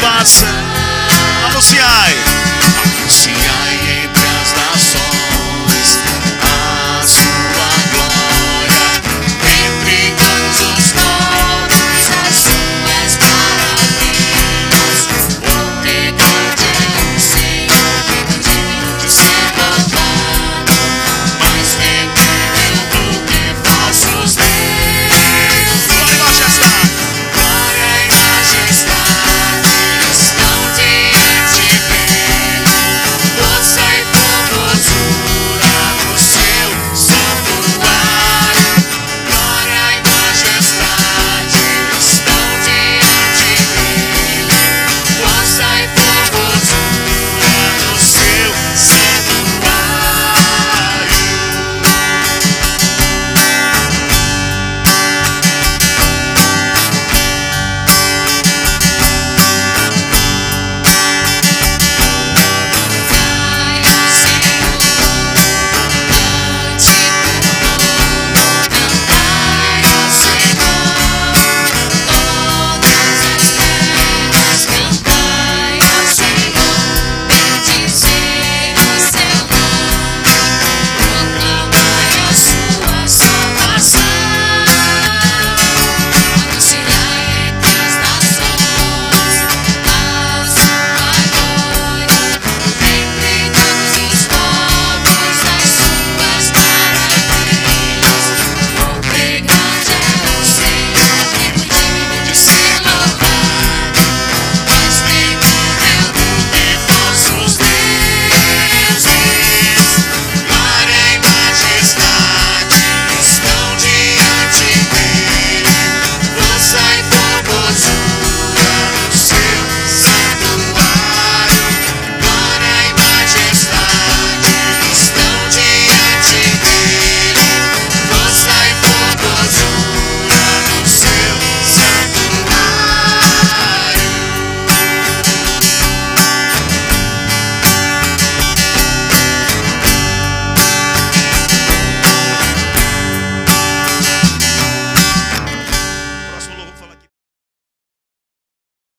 passa. Anunciai,